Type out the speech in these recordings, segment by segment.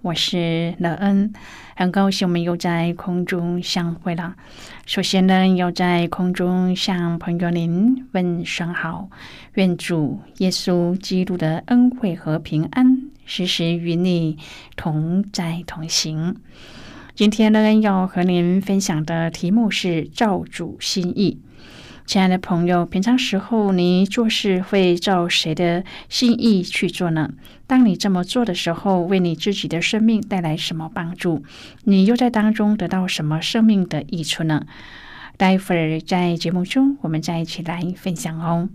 我是乐恩，很高兴我们又在空中相会了。首先呢，要在空中向朋友您问声好，愿主耶稣基督的恩惠和平安时时与你同在同行。今天呢，要和您分享的题目是照主心意。亲爱的朋友，平常时候你做事会照谁的心意去做呢？当你这么做的时候，为你自己的生命带来什么帮助？你又在当中得到什么生命的益处呢？待会儿在节目中，我们再一起来分享哦。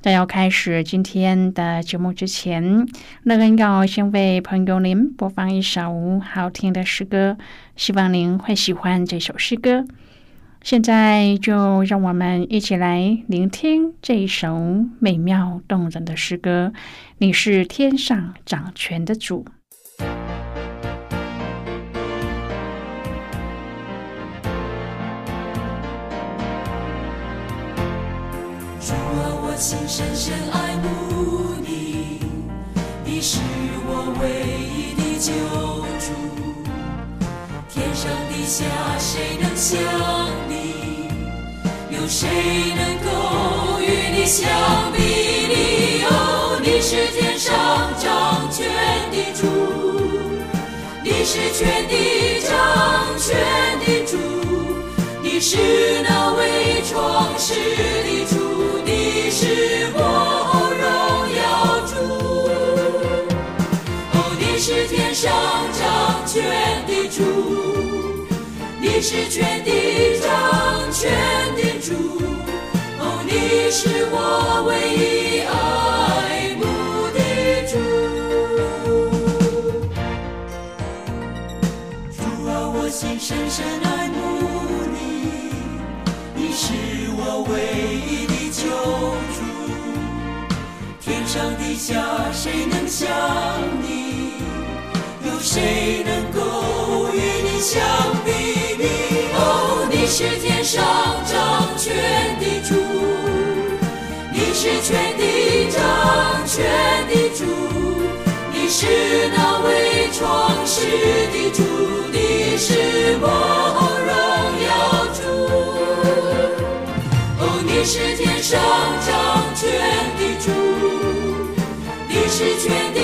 在要开始今天的节目之前，乐恩要先为朋友您播放一首好听的诗歌，希望您会喜欢这首诗歌。现在就让我们一起来聆听这一首美妙动人的诗歌。你是天上掌权的主。主啊，我心深深爱慕你，你是我唯一的救主。天上地下，谁能像？谁能够与你相比拟？哦，你是天上掌权的主，你是全地掌权的主，你是那位创世的主，你是我荣耀主。哦，你是天上掌权的主，你是全地掌权的。主，哦，你是我唯一爱慕的主。主啊，我心深深爱慕你，你是我唯一的救主。天上地下，谁能像你？有谁能够与你相比拟？哦，你你是天上掌。权的主，你是全地掌权的主，你是那位创世的主，你是我荣耀主。哦，你是天上掌权的主，你是全地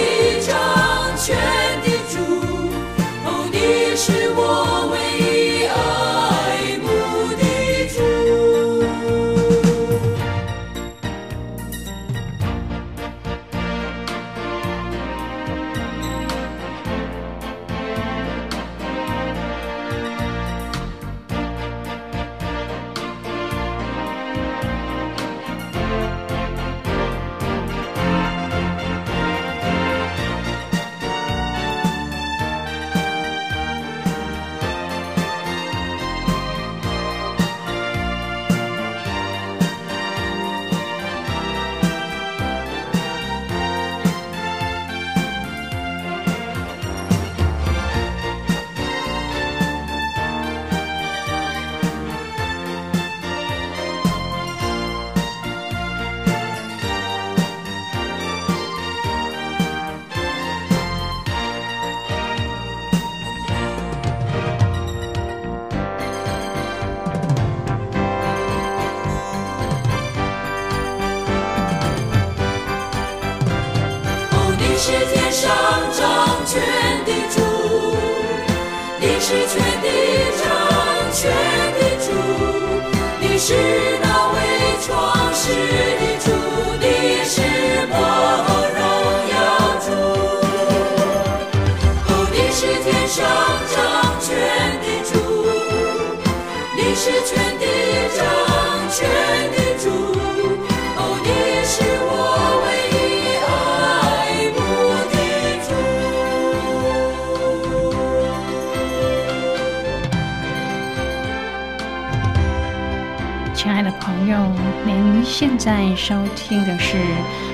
现在收听的是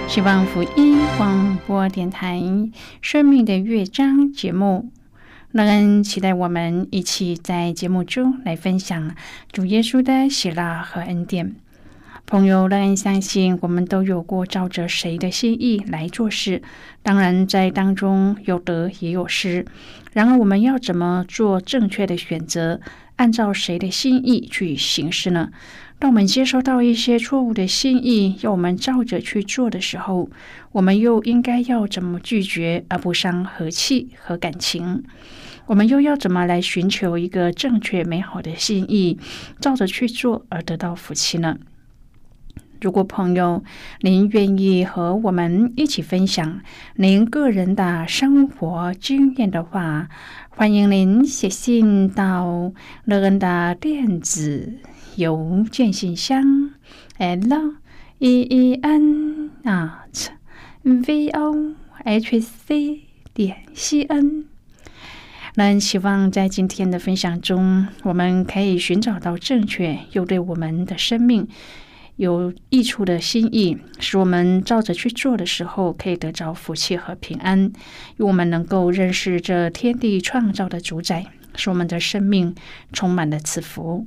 希望福音广播电台《生命的乐章》节目。乐恩期待我们一起在节目中来分享主耶稣的喜乐和恩典。朋友，乐恩相信我们都有过照着谁的心意来做事，当然在当中有得也有失。然而，我们要怎么做正确的选择，按照谁的心意去行事呢？当我们接收到一些错误的心意，要我们照着去做的时候，我们又应该要怎么拒绝而不伤和气和感情？我们又要怎么来寻求一个正确美好的心意，照着去做而得到福气呢？如果朋友您愿意和我们一起分享您个人的生活经验的话，欢迎您写信到乐恩的电子邮件信箱：l e e n at v o h c 点 c n。那希望在今天的分享中，我们可以寻找到正确又对我们的生命有益处的心意，使我们照着去做的时候，可以得着福气和平安，愿我们能够认识这天地创造的主宰，使我们的生命充满了赐福。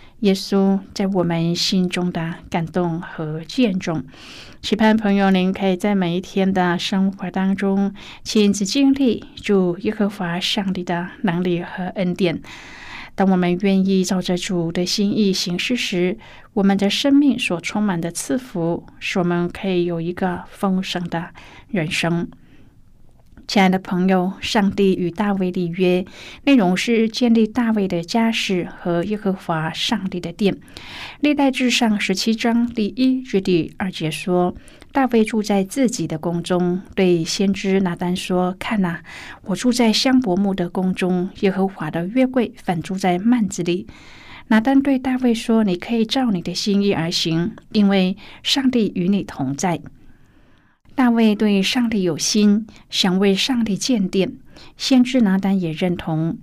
耶稣在我们心中的感动和见证，期盼朋友您可以在每一天的生活当中亲自经历主耶和华上帝的能力和恩典。当我们愿意照着主的心意行事时，我们的生命所充满的赐福，使我们可以有一个丰盛的人生。亲爱的朋友，上帝与大卫立约，内容是建立大卫的家室和耶和华上帝的殿。历代至上十七章第一至第二节说，大卫住在自己的宫中，对先知拿单说：“看哪，我住在香柏木的宫中，耶和华的约柜反住在幔子里。”拿单对大卫说：“你可以照你的心意而行，因为上帝与你同在。”大卫对上帝有心，想为上帝建殿。先知拿单也认同。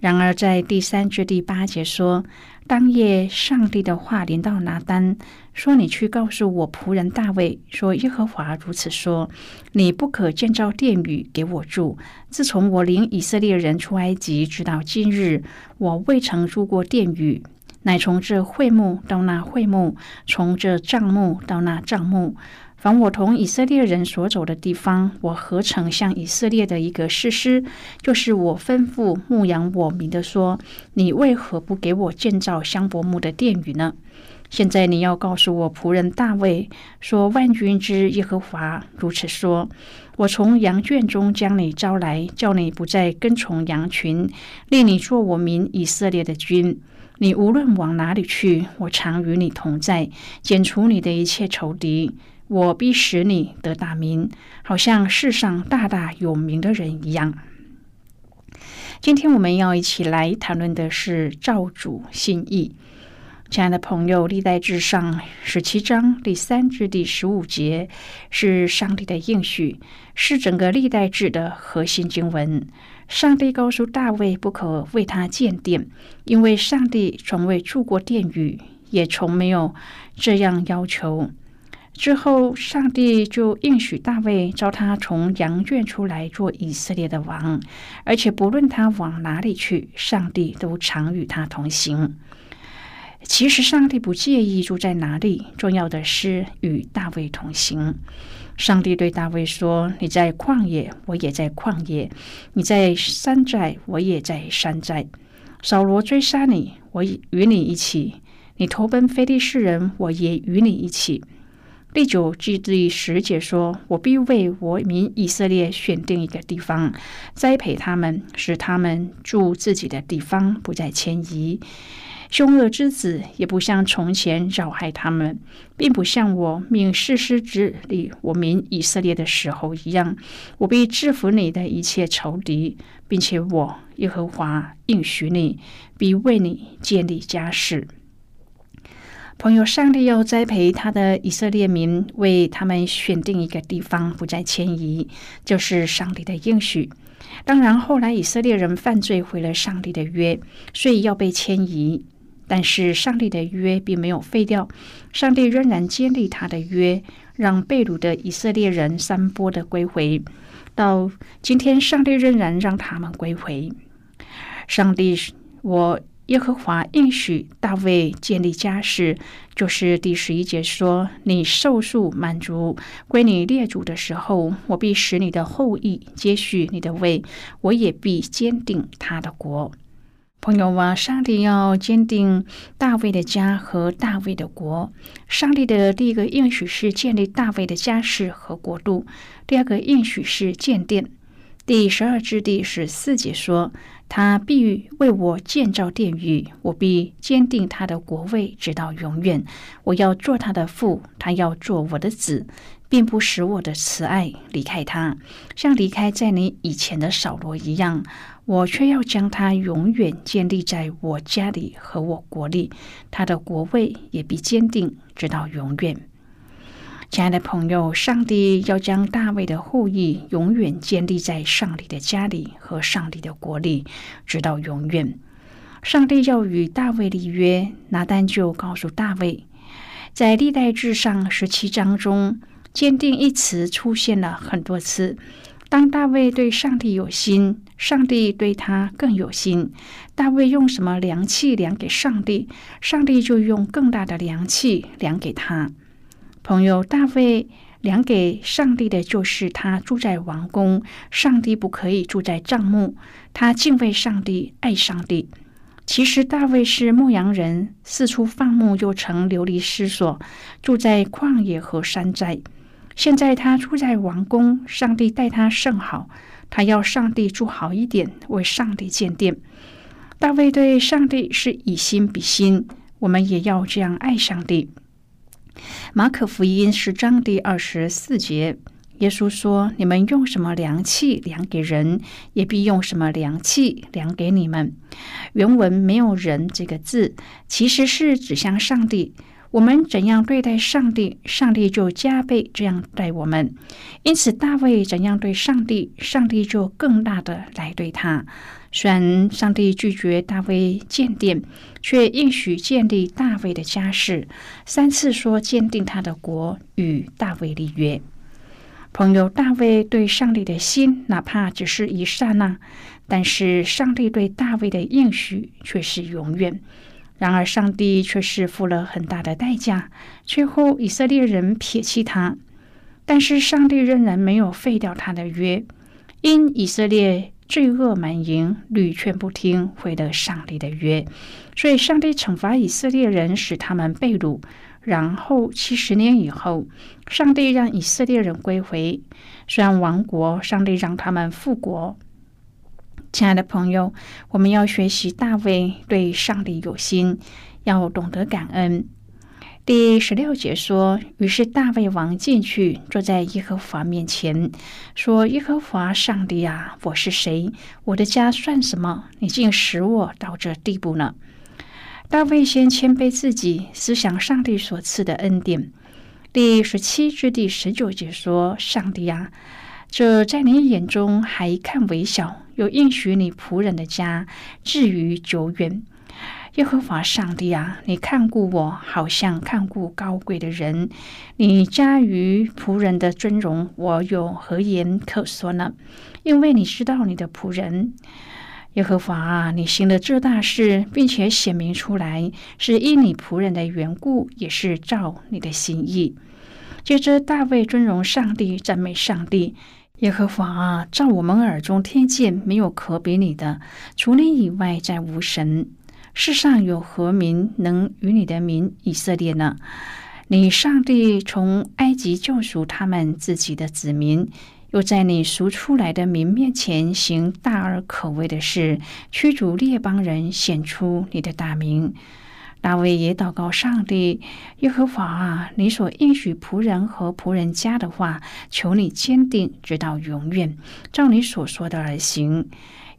然而，在第三至第八节说，当夜上帝的话临到拿单，说：“你去告诉我仆人大卫，说耶和华如此说：你不可建造殿宇给我住。自从我领以色列人出埃及，直到今日，我未曾住过殿宇，乃从这会幕到那会幕，从这帐幕到那帐幕。”凡我同以色列人所走的地方，我何曾向以色列的一个士师，就是我吩咐牧养我民的说：你为何不给我建造香柏木的殿宇呢？现在你要告诉我仆人大卫说：万军之耶和华如此说：我从羊圈中将你招来，叫你不再跟从羊群，令你做我民以色列的君。你无论往哪里去，我常与你同在，剪除你的一切仇敌。我必使你得大名，好像世上大大有名的人一样。今天我们要一起来谈论的是造主心意。亲爱的朋友，历代至上十七章第三至第十五节是上帝的应许，是整个历代志的核心经文。上帝告诉大卫，不可为他建殿，因为上帝从未住过殿宇，也从没有这样要求。之后，上帝就应许大卫召他从羊圈出来做以色列的王，而且不论他往哪里去，上帝都常与他同行。其实，上帝不介意住在哪里，重要的是与大卫同行。上帝对大卫说：“你在旷野，我也在旷野；你在山寨，我也在山寨。扫罗追杀你，我与你一起；你投奔非利士人，我也与你一起。”第九至第十节说：“我必为我民以色列选定一个地方，栽培他们，使他们住自己的地方，不再迁移。凶恶之子也不像从前扰害他们，并不像我命世师治理我民以色列的时候一样。我必制服你的一切仇敌，并且我耶和华应许你，必为你建立家室。”朋友，上帝要栽培他的以色列民，为他们选定一个地方，不再迁移，就是上帝的应许。当然，后来以色列人犯罪，毁了上帝的约，所以要被迁移。但是，上帝的约并没有废掉，上帝仍然建立他的约，让被掳的以色列人三波的归回。到今天，上帝仍然让他们归回。上帝，我。耶和华应许大卫建立家室，就是第十一节说：“你受数满足归你列祖的时候，我必使你的后裔接续你的位，我也必坚定他的国。”朋友啊，上帝要坚定大卫的家和大卫的国。上帝的第一个应许是建立大卫的家室和国度，第二个应许是建殿。第十二至第十四节说。他必为我建造殿宇，我必坚定他的国位，直到永远。我要做他的父，他要做我的子，并不使我的慈爱离开他，像离开在你以前的扫罗一样。我却要将他永远建立在我家里和我国里，他的国位也必坚定，直到永远。亲爱的朋友，上帝要将大卫的后裔永远建立在上帝的家里和上帝的国里，直到永远。上帝要与大卫立约，拿单就告诉大卫，在历代志上十七章中，“坚定”一词出现了很多次。当大卫对上帝有心，上帝对他更有心。大卫用什么量器量给上帝，上帝就用更大的量器量给他。朋友大卫量给上帝的就是他住在王宫，上帝不可以住在帐幕。他敬畏上帝，爱上帝。其实大卫是牧羊人，四处放牧，又曾流离失所，住在旷野和山寨。现在他住在王宫，上帝待他甚好，他要上帝住好一点，为上帝建殿。大卫对上帝是以心比心，我们也要这样爱上帝。马可福音十章第二十四节，耶稣说：“你们用什么量器量给人，也必用什么量器量给你们。”原文没有“人”这个字，其实是指向上帝。我们怎样对待上帝，上帝就加倍这样待我们。因此，大卫怎样对上帝，上帝就更大的来对他。虽然上帝拒绝大卫建殿，却应许建立大卫的家室。三次说坚定他的国，与大卫立约。朋友，大卫对上帝的心，哪怕只是一刹那，但是上帝对大卫的应许却是永远。然而，上帝却是付了很大的代价，最后以色列人撇弃他。但是，上帝仍然没有废掉他的约，因以色列罪恶满盈，屡劝不听，毁了上帝的约，所以上帝惩罚以色列人，使他们被掳。然后七十年以后，上帝让以色列人归回，虽然亡国，上帝让他们复国。亲爱的朋友，我们要学习大卫对上帝有心，要懂得感恩。第十六节说：“于是大卫王进去，坐在耶和华面前，说：‘耶和华上帝啊，我是谁？我的家算什么？你竟使我到这地步呢？’大卫先谦卑自己，思想上帝所赐的恩典。第十七至第十九节说：‘上帝啊，这在你眼中还看微小。’又应许你仆人的家，至于久远。耶和华上帝啊，你看顾我，好像看顾高贵的人。你加于仆人的尊荣，我有何言可说呢？因为你知道你的仆人。耶和华啊，你行了这大事，并且显明出来，是因你仆人的缘故，也是照你的心意。接着，大卫尊荣上帝，赞美上帝。耶和华啊，照我们耳中听见，没有可比你的，除你以外再无神。世上有何民能与你的民以色列呢？你上帝从埃及救赎他们自己的子民，又在你赎出来的民面前行大而可畏的事，驱逐列邦人，显出你的大名。大卫也祷告上帝：耶和华啊，你所应许仆人和仆人家的话，求你坚定，直到永远，照你所说的而行。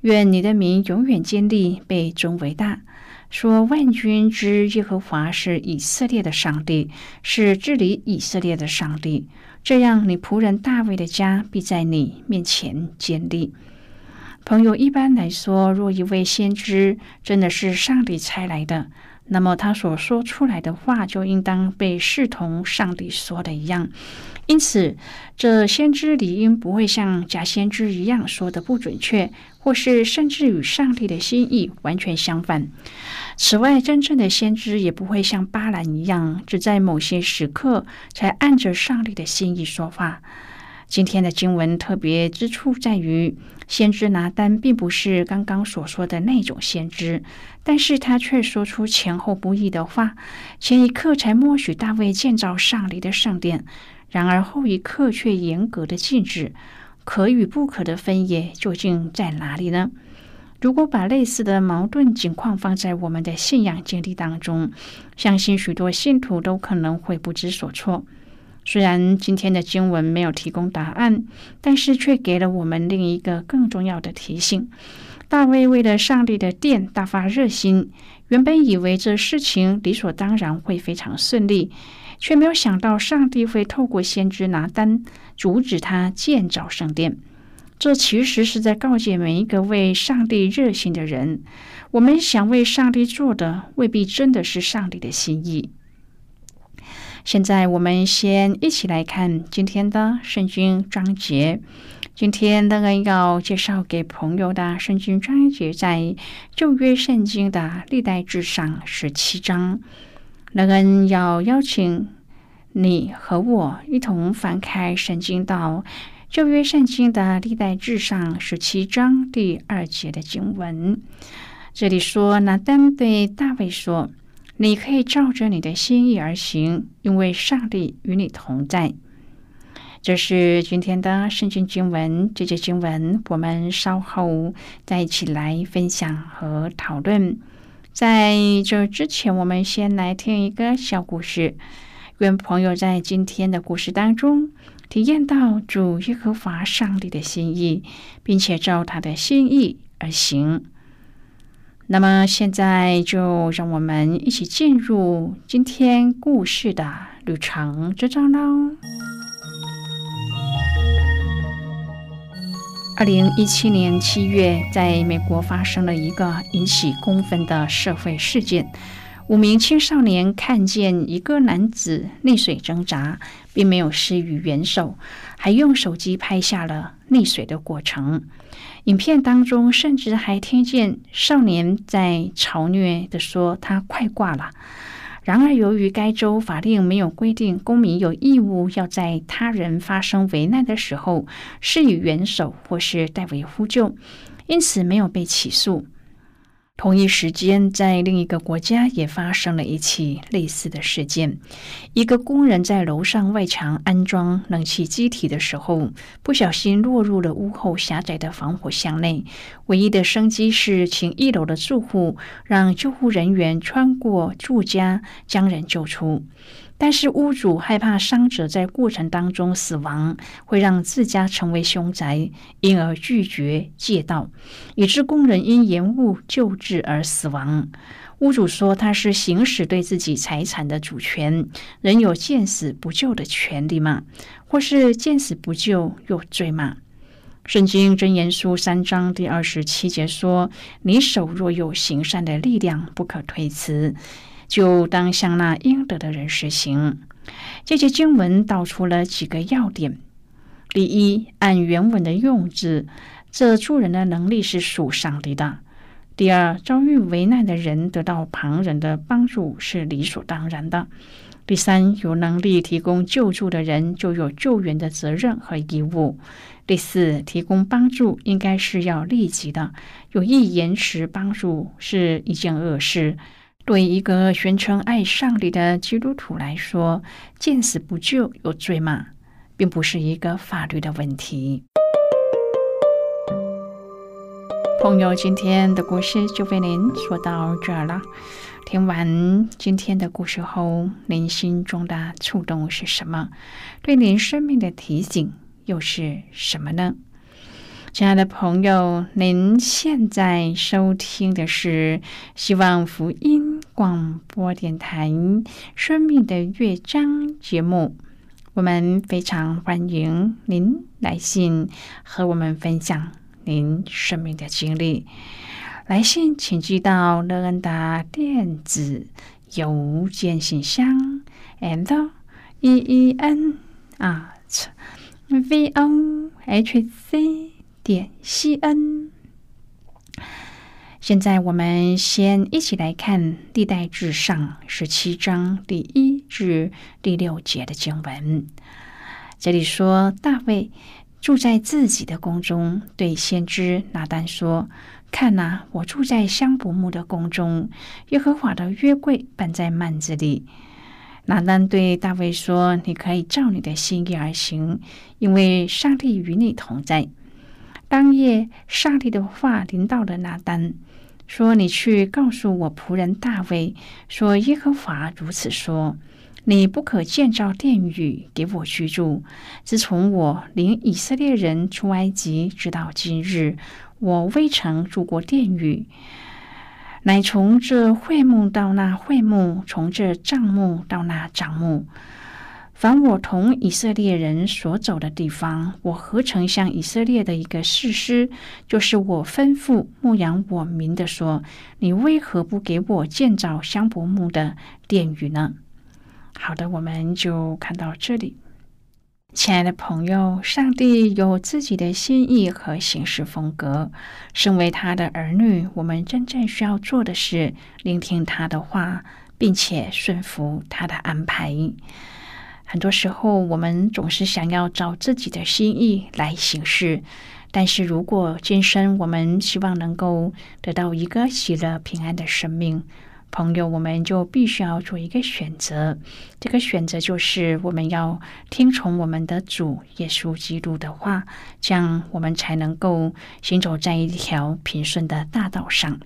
愿你的名永远坚立，被尊为大。说万军之耶和华是以色列的上帝，是治理以色列的上帝。这样，你仆人大卫的家必在你面前建立。朋友，一般来说，若一位先知真的是上帝差来的，那么他所说出来的话就应当被视同上帝说的一样。因此，这先知理应不会像假先知一样说的不准确，或是甚至与上帝的心意完全相反。此外，真正的先知也不会像巴兰一样，只在某些时刻才按着上帝的心意说话。今天的经文特别之处在于，先知拿单并不是刚刚所说的那种先知，但是他却说出前后不一的话。前一刻才默许大卫建造上帝的圣殿，然而后一刻却严格的禁止。可与不可的分野究竟在哪里呢？如果把类似的矛盾情况放在我们的信仰经历当中，相信许多信徒都可能会不知所措。虽然今天的经文没有提供答案，但是却给了我们另一个更重要的提醒：大卫为了上帝的殿大发热心，原本以为这事情理所当然会非常顺利，却没有想到上帝会透过先知拿单阻止他建造圣殿。这其实是在告诫每一个为上帝热心的人：我们想为上帝做的，未必真的是上帝的心意。现在，我们先一起来看今天的圣经章节。今天那个要介绍给朋友的圣经章节，在旧约圣经的历代志上十七章。那个人要邀请你和我一同翻开圣经到。旧约圣经的历代志上十七章第二节的经文，这里说：“拿单对大卫说，你可以照着你的心意而行，因为上帝与你同在。”这是今天的圣经经文。这节经文我们稍后再一起来分享和讨论。在这之前，我们先来听一个小故事。愿朋友在今天的故事当中。体验到主耶和华上帝的心意，并且照他的心意而行。那么，现在就让我们一起进入今天故事的旅程之中喽。二零一七年七月，在美国发生了一个引起公愤的社会事件。五名青少年看见一个男子溺水挣扎，并没有施予援手，还用手机拍下了溺水的过程。影片当中甚至还听见少年在嘲虐的说：“他快挂了。”然而，由于该州法令没有规定公民有义务要在他人发生危难的时候施以援手或是代为呼救，因此没有被起诉。同一时间，在另一个国家也发生了一起类似的事件。一个工人在楼上外墙安装冷气机体的时候，不小心落入了屋后狭窄的防火箱内。唯一的生机是请一楼的住户让救护人员穿过住家将人救出。但是屋主害怕伤者在过程当中死亡，会让自家成为凶宅，因而拒绝借道，以致工人因延误救治而死亡。屋主说他是行使对自己财产的主权，人有见死不救的权利吗？或是见死不救有罪吗？圣经真言书三章第二十七节说：“你手若有行善的力量，不可推辞。”就当向那应得的人实行。这些经文道出了几个要点：第一，按原文的用字，这助人的能力是属上帝的；第二，遭遇危难的人得到旁人的帮助是理所当然的；第三，有能力提供救助的人就有救援的责任和义务；第四，提供帮助应该是要立即的，有意延迟帮助是一件恶事。对一个宣称爱上帝的基督徒来说，见死不救有罪吗？并不是一个法律的问题。朋友，今天的故事就为您说到这儿了。听完今天的故事后，您心中的触动是什么？对您生命的提醒又是什么呢？亲爱的朋友，您现在收听的是希望福音广播电台《生命的乐章》节目。我们非常欢迎您来信和我们分享您生命的经历。来信请寄到乐恩达电子邮件信箱，and e e n at v o h c 点西恩。现在我们先一起来看《历代至上》十七章第一至第六节的经文。这里说，大卫住在自己的宫中，对先知拿丹说：“看哪，我住在香柏木的宫中，耶和华的约柜搬在幔子里。”拿丹对大卫说：“你可以照你的心意而行，因为上帝与你同在。”当夜，上帝的话临到了拿丹。说：“你去告诉我仆人大卫，说耶和华如此说：你不可建造殿宇给我居住。自从我领以色列人出埃及，直到今日，我未曾住过殿宇。乃从这会幕到那会幕，从这帐幕到那帐幕。”凡我同以色列人所走的地方，我何曾向以色列的一个士师，就是我吩咐牧养我民的说：你为何不给我建造香柏木的殿宇呢？好的，我们就看到这里。亲爱的朋友，上帝有自己的心意和行事风格。身为他的儿女，我们真正需要做的是聆听他的话，并且顺服他的安排。很多时候，我们总是想要照自己的心意来行事。但是如果今生我们希望能够得到一个喜乐平安的生命，朋友，我们就必须要做一个选择。这个选择就是我们要听从我们的主耶稣基督的话，这样我们才能够行走在一条平顺的大道上。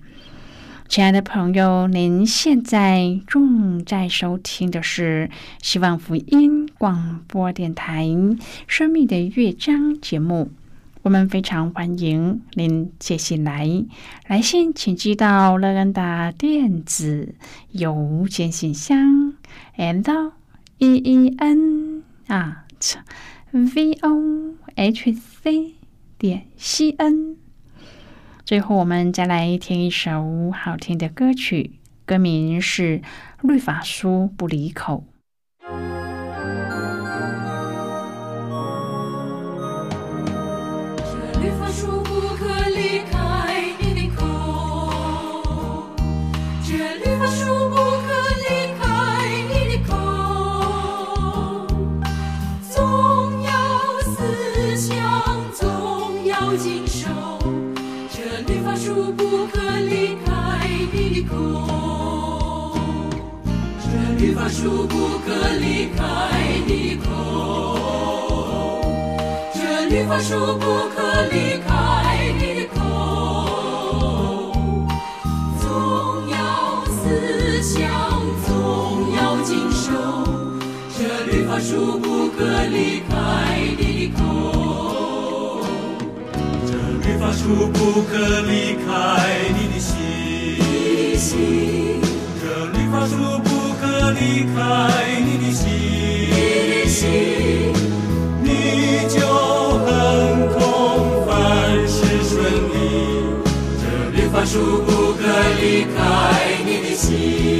亲爱的朋友，您现在正在收听的是希望福音广播电台《生命的乐章》节目。我们非常欢迎您接下来来信，请寄到乐恩达电子邮件信箱，and e e n at v o h c 点 c n。最后，我们再来听一首好听的歌曲，歌名是《律法书不离口》。这律法书不可离开你的口。这律法书不可离开你的口，总要思想，总要经受。这律法书不可离开你的口，这律法书不可离开你的心，你的心，这律法书不离开你的心，你的心，你就横空，凡事顺利。这律法书不可离开你的心。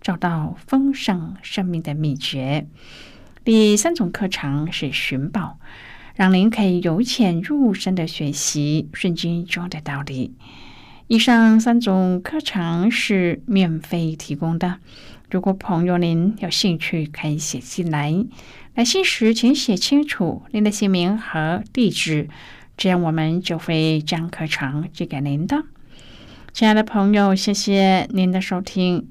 找到丰盛生命的秘诀。第三种课程是寻宝，让您可以由浅入深的学习圣经中的道理。以上三种课程是免费提供的。如果朋友您有兴趣，可以写信来。来信时请写清楚您的姓名和地址，这样我们就会将课程寄给您的。亲爱的朋友，谢谢您的收听。